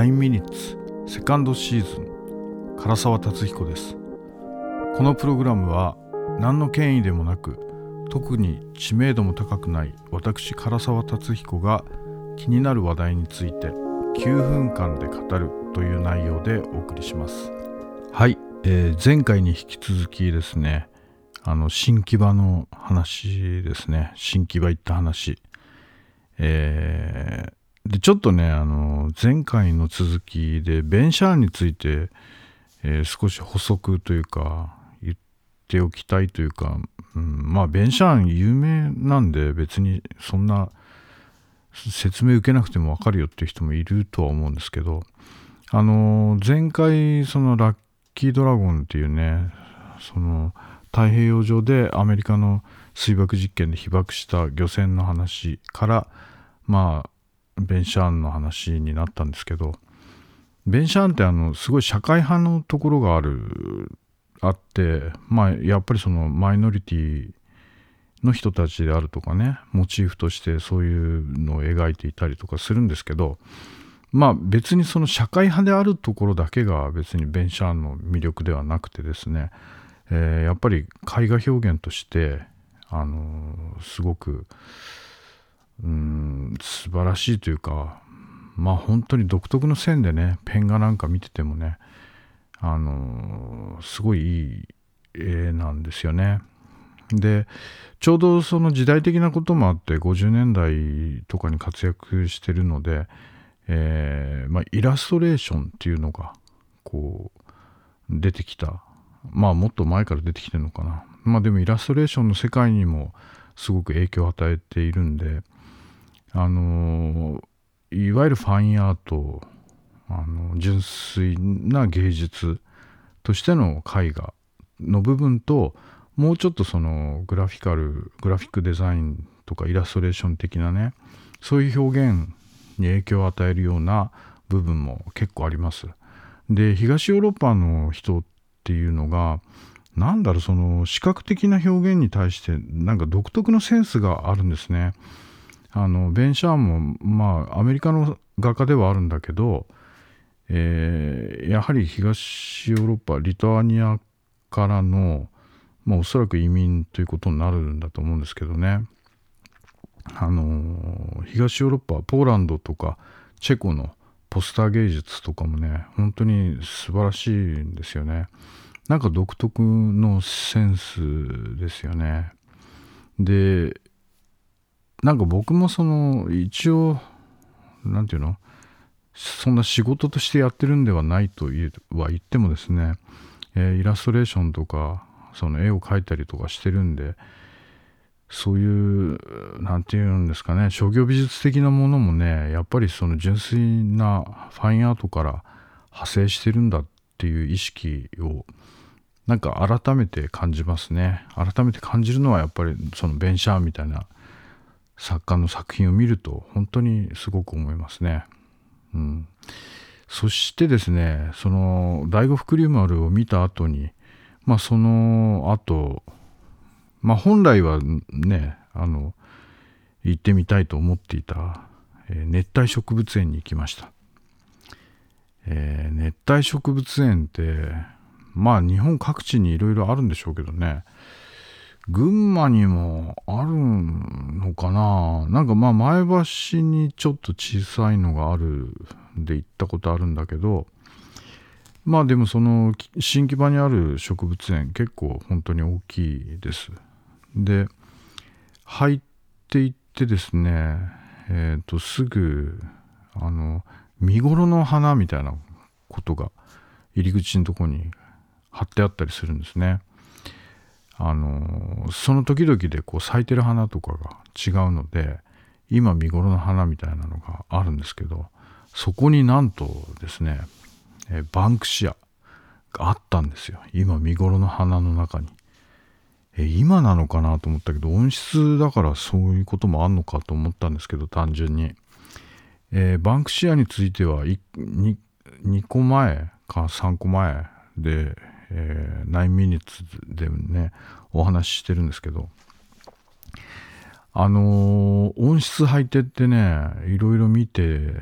9ミニッツセカンドシーズン唐沢達彦です。このプログラムは何の権威でもなく特に知名度も高くない私唐沢達彦が気になる話題について9分間で語るという内容でお送りします。はい、えー、前回に引き続きですねあの新木場の話ですね。新木場行った話。えー、でちょっとねあの前回の続きでベンシャーンについて、えー、少し補足というか言っておきたいというか、うん、まあベンシャーン有名なんで別にそんな説明受けなくても分かるよっていう人もいるとは思うんですけどあの前回そのラッキードラゴンっていうねその太平洋上でアメリカの水爆実験で被爆した漁船の話からまあベンシャーンの話になったんですけどベンシャーンってあのすごい社会派のところがあるあってまあやっぱりそのマイノリティの人たちであるとかねモチーフとしてそういうのを描いていたりとかするんですけどまあ別にその社会派であるところだけが別にベンシャーンの魅力ではなくてですね、えー、やっぱり絵画表現としてあのー、すごくうん素晴らしいというかまあ本当に独特の線でねペン画なんか見ててもねあのすごいいい絵なんですよね。でちょうどその時代的なこともあって50年代とかに活躍してるので、えーまあ、イラストレーションっていうのがこう出てきたまあもっと前から出てきてるのかなまあでもイラストレーションの世界にもすごく影響を与えているんであのいわゆるファインアートあの純粋な芸術としての絵画の部分ともうちょっとそのグラフィカルグラフィックデザインとかイラストレーション的なねそういう表現に影響を与えるような部分も結構あります。で東ヨーロッパの人っていうのが何だろうその視覚的な表現に対してなんか独特のセンスがあるんですね。あのベン・シャーンもまあアメリカの画家ではあるんだけど、えー、やはり東ヨーロッパリトアニアからの、まあ、おそらく移民ということになるんだと思うんですけどね。あの東ヨーロッパポーランドとかチェコのポスター芸術とかもね本当に素晴らしいんですよね。なんか独特のセンスですよね。でなんか僕もその一応何て言うの？そんな仕事としてやってるんではないとは言ってもですね、えー、イラストレーションとかその絵を描いたりとかしてるんでそういう何て言うんですかね商業美術的なものもねやっぱりその純粋なファインアートから派生してるんだっていう意識をなんか改めて感じますね。改めて感じるのはやっぱりそのベンシャーみたいな作家の作品を見ると本当にすごく思いますね。うん、そしてですねその第五福竜丸を見た後にまあその後まあ本来はねあの行ってみたいと思っていた、えー、熱帯植物園に行きました。えー、熱帯植物園ってまあ日本各地にいろいろあるんでしょうけどね群馬にもあるのかな？なんかまあ前橋にちょっと小さいのがあるで行ったことあるんだけどまあでもその新木場にある植物園結構本当に大きいです。で入っていってですねえっ、ー、とすぐあの見頃の花みたいなことが入り口のとこに貼ってあったりするんですね。あのその時々でこう咲いてる花とかが違うので今見頃の花みたいなのがあるんですけどそこになんとですねえバンクシアがあったんですよ。今見頃の花の中に。え今なのかなと思ったけど温室だからそういうこともあんのかと思ったんですけど単純に、えー、バンクシアについては 2, 2個前か3個前でえー、9ミニッツでねお話ししてるんですけどあのー、音質履いてってねいろいろ見て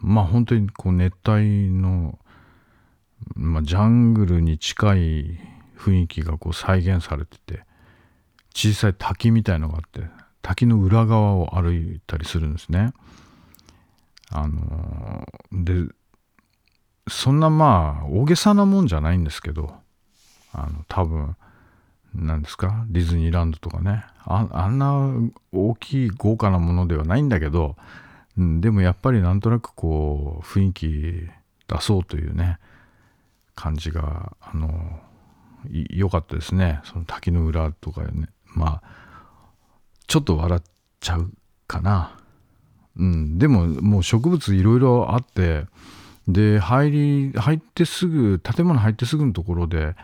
まあ本当にこう熱帯の、まあ、ジャングルに近い雰囲気がこう再現されてて小さい滝みたいのがあって滝の裏側を歩いたりするんですね。あのでそんなまあ大げさなもんじゃないんですけどあの多分何ですか？ディズニーランドとかね。あんな大きい豪華なものではないんだけど、うん、でもやっぱりなんとなくこう雰囲気出そうというね感じがあの良かったですね。その滝の裏とかね。まあちょっと笑っちゃうかな。うんでももう植物いろいろあってで入り入ってすぐ建物入ってすぐのところで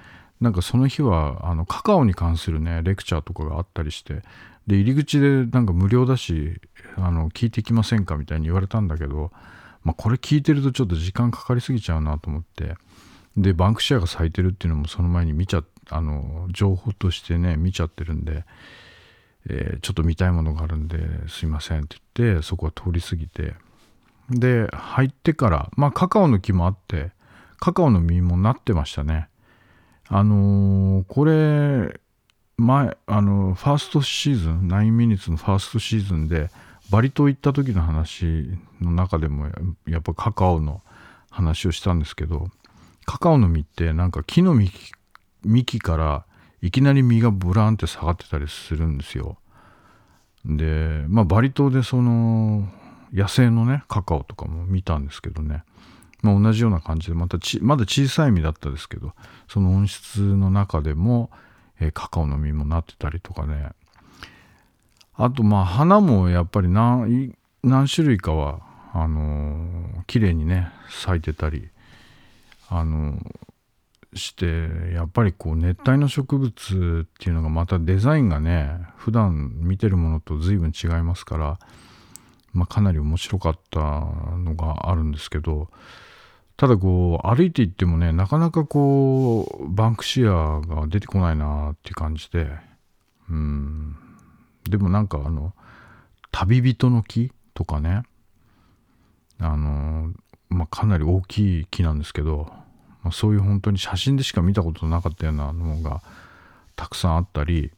なんかその日はあのカカオに関するねレクチャーとかがあったりしてで入り口でなんか無料だしあの聞いてきませんかみたいに言われたんだけど、まあ、これ聞いてるとちょっと時間かかりすぎちゃうなと思ってでバンクシェアが咲いてるっていうのもその前に見ちゃあの情報としてね見ちゃってるんで、えー、ちょっと見たいものがあるんですいませんって言ってそこは通り過ぎてで入ってからまあカカオの木もあってカカオの実もなってましたね。あのー、これ、前、あの、ファーストシーズン、9ミニッツのファーストシーズンで、バリ島行った時の話の中でも、やっぱカカオの話をしたんですけど、カカオの実ってなんか木の幹幹からいきなり実がブランって下がってたりするんですよ。で、まあバリ島でその野生のね、カカオとかも見たんですけどね、まあ、同じような感じでまたまだ小さい実だったですけどその温室の中でも、えー、カカオの実もなってたりとかね。あとまあ花もやっぱり何何種類かはあのー、綺麗にね咲いてたりあのー、してやっぱりこう熱帯の植物っていうのがまたデザインがね普段見てるものと随分違いますから、まあ、かなり面白かったのがあるんですけどただこう歩いていってもねなかなかこうバンクシアが出てこないなっていう感じでうん。でもなんかあの旅人の木とかねあのまあかなり大きい木なんですけど、まあ、そういう本当に写真でしか見たことなかったようなのがたくさんあったり、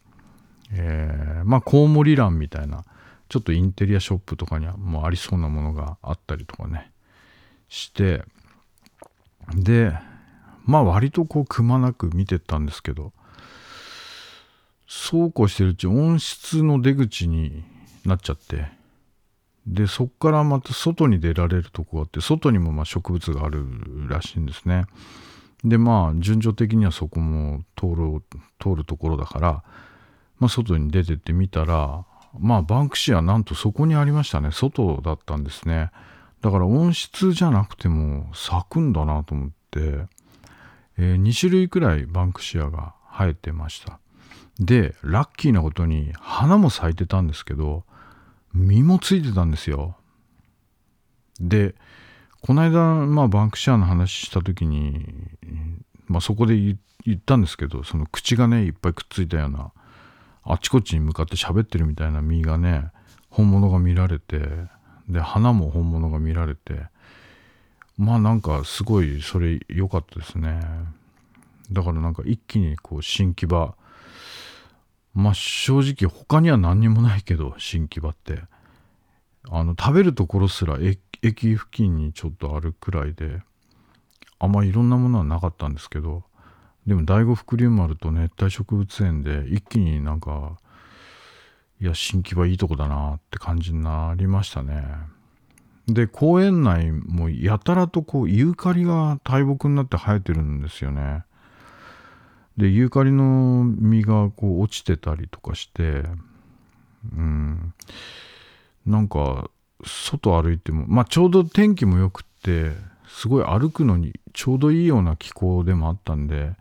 えー、まあコウモリ欄みたいなちょっとインテリアショップとかにはもうありそうなものがあったりとかねしてでまあ割とこうくまなく見てったんですけどそうこうしてるうち温室の出口になっちゃってでそっからまた外に出られるとこがあって外にもま植物があるらしいんですね。でまあ順序的にはそこも通る通るところだから、まあ、外に出てってみたらまあバンクシアなんとそこにありましたね。外だったんですね。だから温室じゃなくても咲くんだなと思って、えー、2種類くらいバンクシアが生えてました。で、ラッキーなことに花も咲いてたんですけど、実もついてたんですよ。で、この間、まあ、バンクシアの話した時に、まあ、そこで言ったんですけど、その口がね、いっぱいくっついたような、あちこちに向かって喋ってるみたいな実がね、本物が見られて、で花も本物が見られてまあなんかすごいそれ良かったですね。だからなんか一気にこう新木場まあ正直他には何にもないけど新木場って。あの食べるところすら駅付近にちょっとあるくらいであんまいろんなものはなかったんですけどでも第五福竜丸と熱帯植物園で一気になんかいや、新木場いいとこだなって感じになりましたね。で、公園内もやたらとこう、ユーカリが大木になって生えてるんですよね。で、ユーカリの実がこう落ちてたりとかして、うん、なんか、外歩いても、まあちょうど天気も良くって、すごい歩くのにちょうどいいような気候でもあったんで、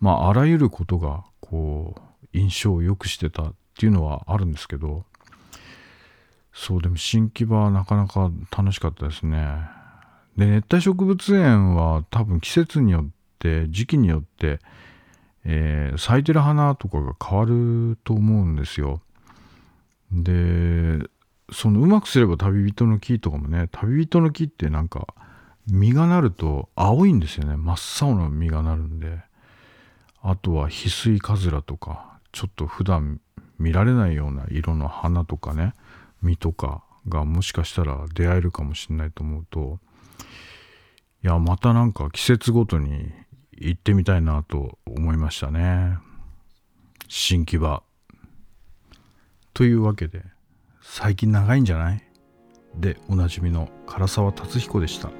まああらゆることがこう、印象を良くしてたっていうのはあるんですけどそうでも新木場はなかなか楽しかったですね。で熱帯植物園は多分季節によって時期によって、えー、咲いてる花とかが変わると思うんですよ。でそのうまくすれば旅人の木とかもね旅人の木ってなんか実がなると青いんですよね。真っ青な実がなるんで。あとは翡翠カズラとかちょっと普段見られないような色の花とかね実とかがもしかしたら出会えるかもしれないと思うといやまたなんか季節ごとに行ってみたいなと思いましたね。新木場。というわけで最近長いんじゃない？でおなじみの唐沢達彦でした。